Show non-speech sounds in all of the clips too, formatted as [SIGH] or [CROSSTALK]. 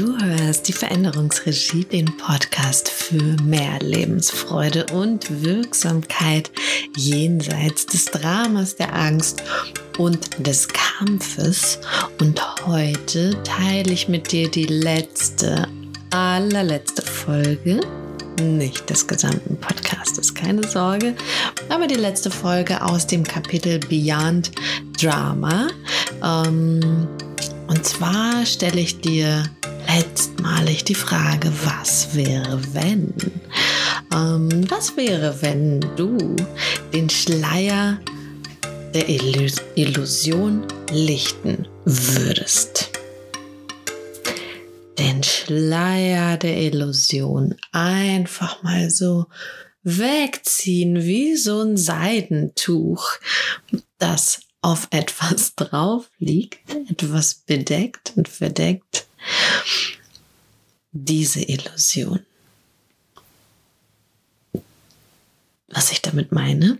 Du hörst die Veränderungsregie, den Podcast für mehr Lebensfreude und Wirksamkeit jenseits des Dramas, der Angst und des Kampfes. Und heute teile ich mit dir die letzte, allerletzte Folge nicht des gesamten Podcastes, keine Sorge, aber die letzte Folge aus dem Kapitel Beyond Drama. Ähm, und zwar stelle ich dir letztmalig die Frage, was wäre, wenn? Ähm, was wäre, wenn du den Schleier der Illusion lichten würdest? Den Schleier der Illusion einfach mal so wegziehen wie so ein Seidentuch, das auf etwas drauf liegt, etwas bedeckt und verdeckt diese Illusion. Was ich damit meine?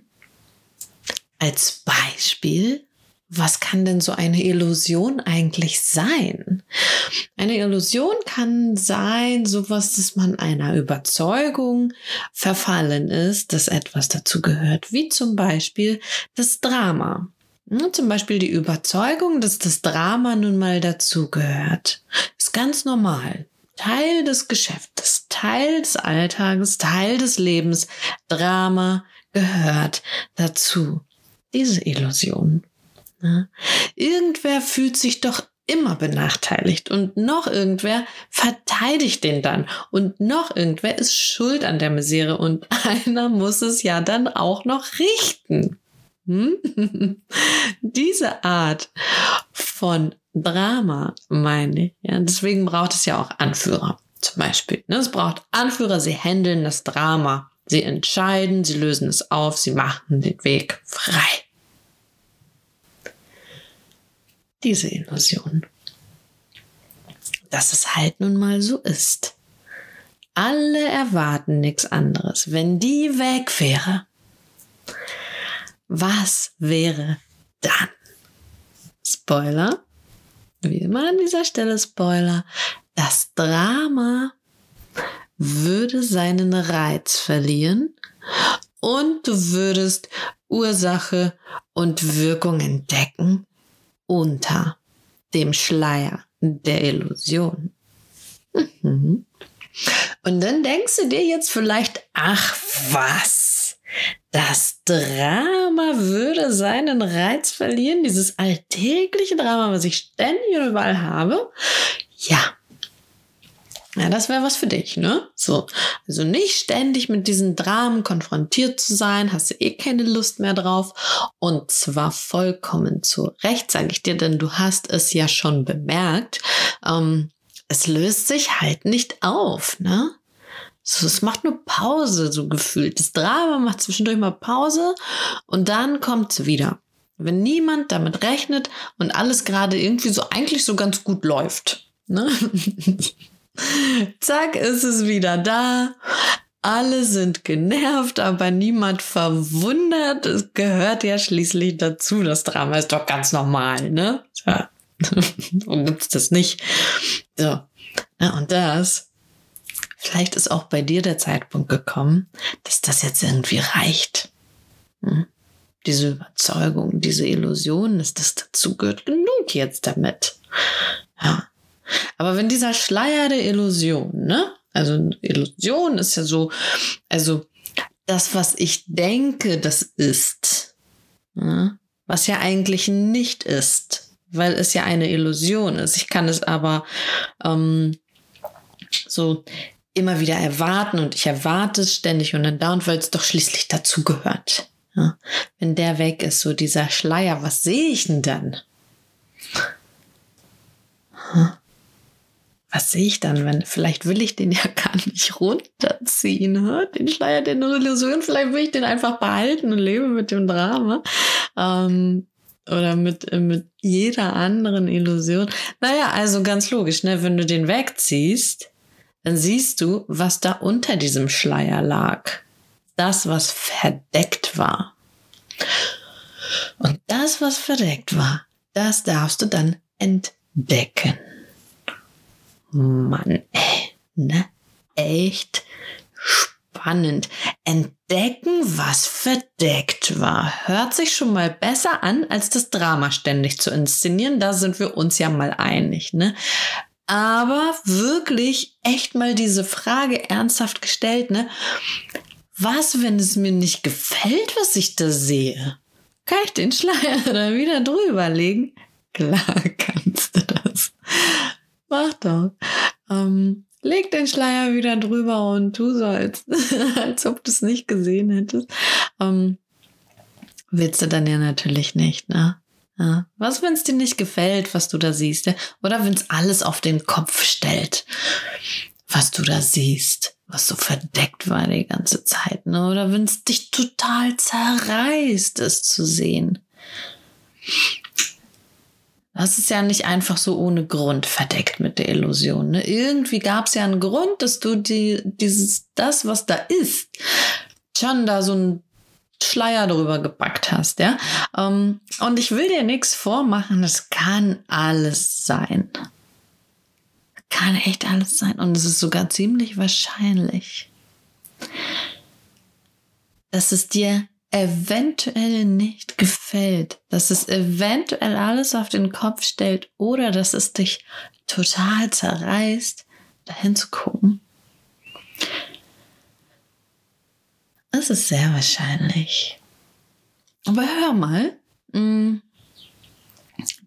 Als Beispiel, was kann denn so eine Illusion eigentlich sein? Eine Illusion kann sein, sowas, dass man einer Überzeugung verfallen ist, dass etwas dazu gehört, wie zum Beispiel das Drama. Zum Beispiel die Überzeugung, dass das Drama nun mal dazugehört. Ist ganz normal. Teil des Geschäftes, Teil des Alltages, Teil des Lebens. Drama gehört dazu. Diese Illusion. Irgendwer fühlt sich doch immer benachteiligt und noch irgendwer verteidigt den dann und noch irgendwer ist schuld an der Misere und [LAUGHS] einer muss es ja dann auch noch richten. Hm? [LAUGHS] Diese Art von Drama, meine ich. Ja, deswegen braucht es ja auch Anführer, zum Beispiel. Ne? Es braucht Anführer, sie handeln das Drama. Sie entscheiden, sie lösen es auf, sie machen den Weg frei. Diese Illusion. Dass es halt nun mal so ist. Alle erwarten nichts anderes. Wenn die weg wäre, was wäre dann? Spoiler. Wie immer an dieser Stelle Spoiler. Das Drama würde seinen Reiz verlieren und du würdest Ursache und Wirkung entdecken unter dem Schleier der Illusion. Mhm. Und dann denkst du dir jetzt vielleicht, ach was, das Drama würde seinen Reiz verlieren, dieses alltägliche Drama, was ich ständig und überall habe. Ja. Ja, das wäre was für dich, ne? So. Also nicht ständig mit diesen Dramen konfrontiert zu sein, hast du eh keine Lust mehr drauf. Und zwar vollkommen zu Recht, sage ich dir, denn du hast es ja schon bemerkt. Ähm, es löst sich halt nicht auf, ne? So, es macht nur Pause, so gefühlt. Das Drama macht zwischendurch mal Pause und dann kommt es wieder. Wenn niemand damit rechnet und alles gerade irgendwie so eigentlich so ganz gut läuft. Ne? [LAUGHS] Zack, ist es wieder da. Alle sind genervt, aber niemand verwundert. Es gehört ja schließlich dazu. Das Drama ist doch ganz normal, ne? Ja. und [LAUGHS] gibt's das nicht. So. Ja, und das Vielleicht ist auch bei dir der Zeitpunkt gekommen, dass das jetzt irgendwie reicht. Hm? Diese Überzeugung, diese Illusion, dass das dazu gehört, genug jetzt damit. Ja. Aber wenn dieser Schleier der Illusion, ne? Also Illusion ist ja so, also das, was ich denke, das ist, ne? was ja eigentlich nicht ist, weil es ja eine Illusion ist. Ich kann es aber ähm, so immer wieder erwarten und ich erwarte es ständig und dann dauernd, weil es doch schließlich dazugehört. Ja, wenn der weg ist, so dieser Schleier, was sehe ich denn dann? Was sehe ich dann, wenn, vielleicht will ich den ja [LAUGHS] gar nicht runterziehen, den Schleier der Illusion, vielleicht will ich den einfach behalten und lebe mit dem Drama. Ähm, oder mit, mit jeder anderen Illusion. Naja, also ganz logisch, ne? wenn du den wegziehst, dann siehst du, was da unter diesem Schleier lag. Das, was verdeckt war. Und das, was verdeckt war, das darfst du dann entdecken. Mann, ey, ne? Echt spannend. Entdecken, was verdeckt war. Hört sich schon mal besser an, als das Drama ständig zu inszenieren. Da sind wir uns ja mal einig, ne? Aber wirklich echt mal diese Frage ernsthaft gestellt, ne? Was, wenn es mir nicht gefällt, was ich da sehe? Kann ich den Schleier [LAUGHS] da wieder drüber legen? Klar [LAUGHS] kannst du das. Mach doch. Ähm, leg den Schleier wieder drüber und tu so, als, [LAUGHS] als ob du es nicht gesehen hättest. Ähm, willst du dann ja natürlich nicht, ne? Ja. Was, wenn es dir nicht gefällt, was du da siehst? Oder wenn es alles auf den Kopf stellt, was du da siehst, was so verdeckt war die ganze Zeit. Ne? Oder wenn es dich total zerreißt, es zu sehen. Das ist ja nicht einfach so ohne Grund verdeckt mit der Illusion. Ne? Irgendwie gab es ja einen Grund, dass du die, dieses, das, was da ist, schon da so ein Schleier drüber gepackt hast, ja. Ähm, und ich will dir nichts vormachen, das kann alles sein. Kann echt alles sein. Und es ist sogar ziemlich wahrscheinlich, dass es dir eventuell nicht gefällt, dass es eventuell alles auf den Kopf stellt oder dass es dich total zerreißt, dahin zu gucken Es ist sehr wahrscheinlich. Aber hör mal, mm,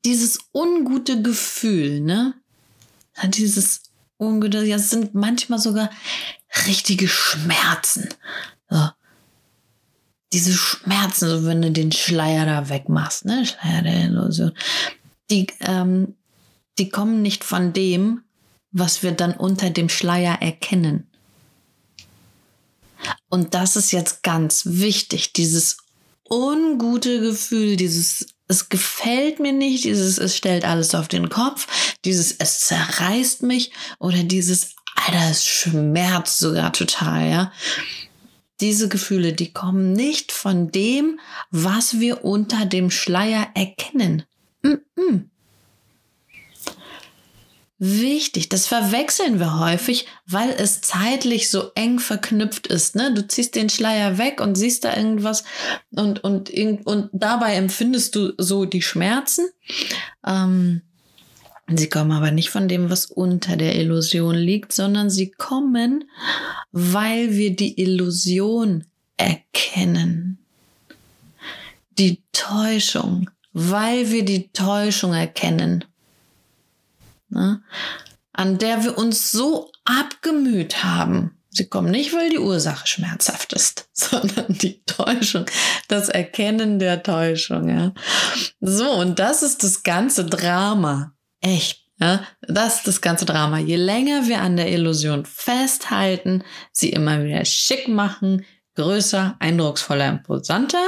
dieses ungute Gefühl, ne? Dieses ungute, ja, es sind manchmal sogar richtige Schmerzen. So. Diese Schmerzen, so wenn du den Schleier da wegmachst, ne? Schleier der Illusion. Die, ähm, die kommen nicht von dem, was wir dann unter dem Schleier erkennen. Und das ist jetzt ganz wichtig, dieses ungute Gefühl, dieses es gefällt mir nicht, dieses es stellt alles auf den Kopf, dieses es zerreißt mich oder dieses Alter, es schmerzt sogar total, ja. Diese Gefühle, die kommen nicht von dem, was wir unter dem Schleier erkennen. Mm -mm wichtig. Das verwechseln wir häufig, weil es zeitlich so eng verknüpft ist. Ne? Du ziehst den Schleier weg und siehst da irgendwas und, und, und dabei empfindest du so die Schmerzen. Ähm, sie kommen aber nicht von dem, was unter der Illusion liegt, sondern sie kommen, weil wir die Illusion erkennen. Die Täuschung, weil wir die Täuschung erkennen ne, an der wir uns so abgemüht haben. Sie kommen nicht, weil die Ursache schmerzhaft ist, [LAUGHS] sondern die Täuschung, das Erkennen der Täuschung. Ja. So, und das ist das ganze Drama. Echt. Ja, das ist das ganze Drama. Je länger wir an der Illusion festhalten, sie immer wieder schick machen, größer, eindrucksvoller, imposanter,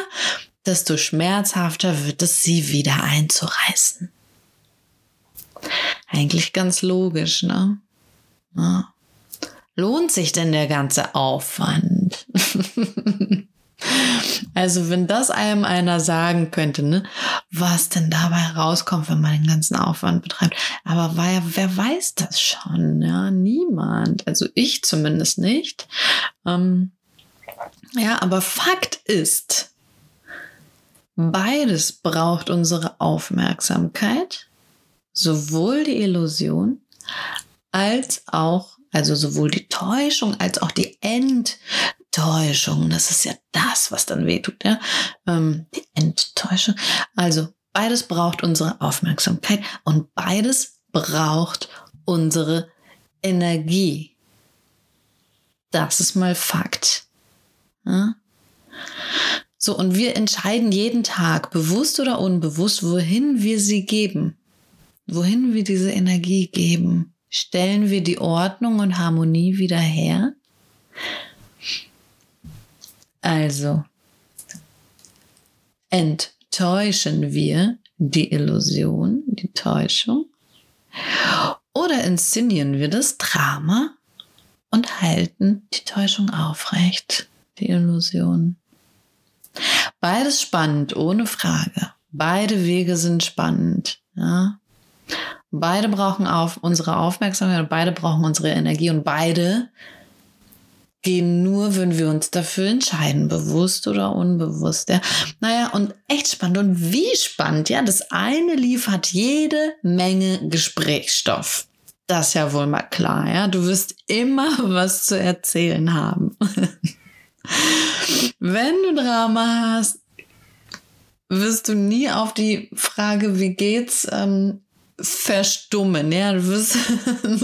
desto schmerzhafter wird es, sie wieder einzureißen. Eigentlich ganz logisch, ne? Ja. Lohnt sich denn der ganze Aufwand? [LAUGHS] also, wenn das einem einer sagen könnte, ne, was denn dabei rauskommt, wenn man den ganzen Aufwand betreibt. Aber wer, wer weiß das schon? Ja, niemand. Also ich zumindest nicht. Ähm, ja, aber Fakt ist, beides braucht unsere Aufmerksamkeit sowohl die Illusion als auch, also sowohl die Täuschung als auch die Enttäuschung. Das ist ja das, was dann wehtut, ja. Ähm, die Enttäuschung. Also beides braucht unsere Aufmerksamkeit und beides braucht unsere Energie. Das ist mal Fakt. Ja? So, und wir entscheiden jeden Tag, bewusst oder unbewusst, wohin wir sie geben wohin wir diese Energie geben. Stellen wir die Ordnung und Harmonie wieder her? Also, enttäuschen wir die Illusion, die Täuschung? Oder inszenieren wir das Drama und halten die Täuschung aufrecht, die Illusion? Beides spannend, ohne Frage. Beide Wege sind spannend. Ja? Beide brauchen auf unsere Aufmerksamkeit und beide brauchen unsere Energie und beide gehen nur, wenn wir uns dafür entscheiden, bewusst oder unbewusst. Ja. Naja, und echt spannend. Und wie spannend, ja, das eine liefert jede Menge Gesprächsstoff. Das ist ja wohl mal klar, ja. Du wirst immer [LAUGHS] was zu erzählen haben. [LAUGHS] wenn du Drama hast, wirst du nie auf die Frage, wie geht's, ähm, verstummen. Ja, du wirst,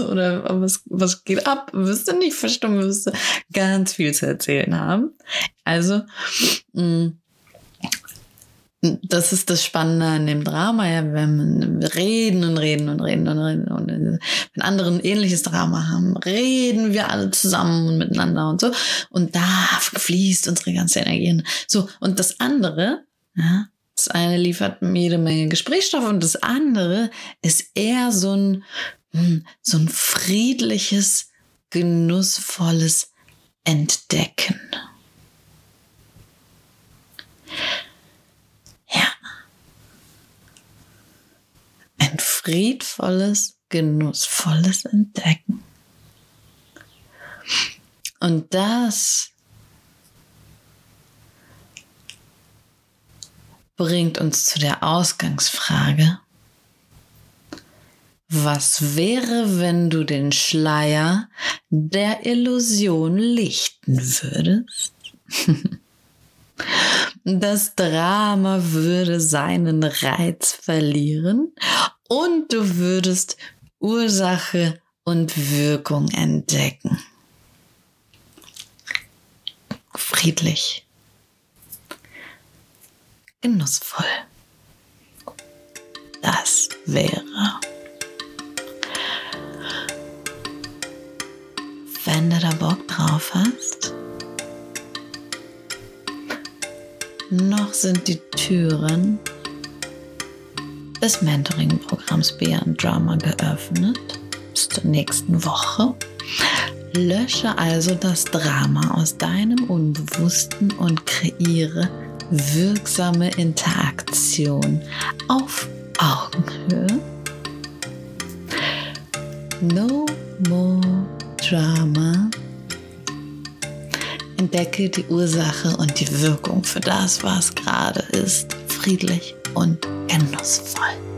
[LAUGHS] oder was, was geht ab? Wirst du nicht verstummen, wirst du ganz viel zu erzählen haben. Also, mh, mm, das ist das Spannende an dem Drama, ja, wenn wir reden und reden und reden und reden und wenn andere ein ähnliches Drama haben, reden wir alle zusammen und miteinander und so. Und da fließt unsere ganze Energie. So, und das andere, ja, das eine liefert jede Menge Gesprächsstoff und das andere ist eher so ein, hm, so ein friedliches, genussvolles Entdecken. Ja. Ein friedvolles, genussvolles Entdecken. Und das bringt uns zu der Ausgangsfrage. Was wäre, wenn du den Schleier der Illusion lichten würdest? [LAUGHS] Das Drama würde seinen Reiz verlieren und du würdest Ursache und Wirkung entdecken. Friedlich genussvoll. Das wäre. Wenn du da Bock drauf hast, noch sind die Türen des Mentoring-Programms Beyond Drama geöffnet bis zur nächsten Woche. Lösche also das Drama aus deinem Unbewussten und kreiere wirksame Interaktion auf Augenhöhe. No more drama. Entdecke die Ursache und die Wirkung für das, was gerade ist, friedlich und genussvoll.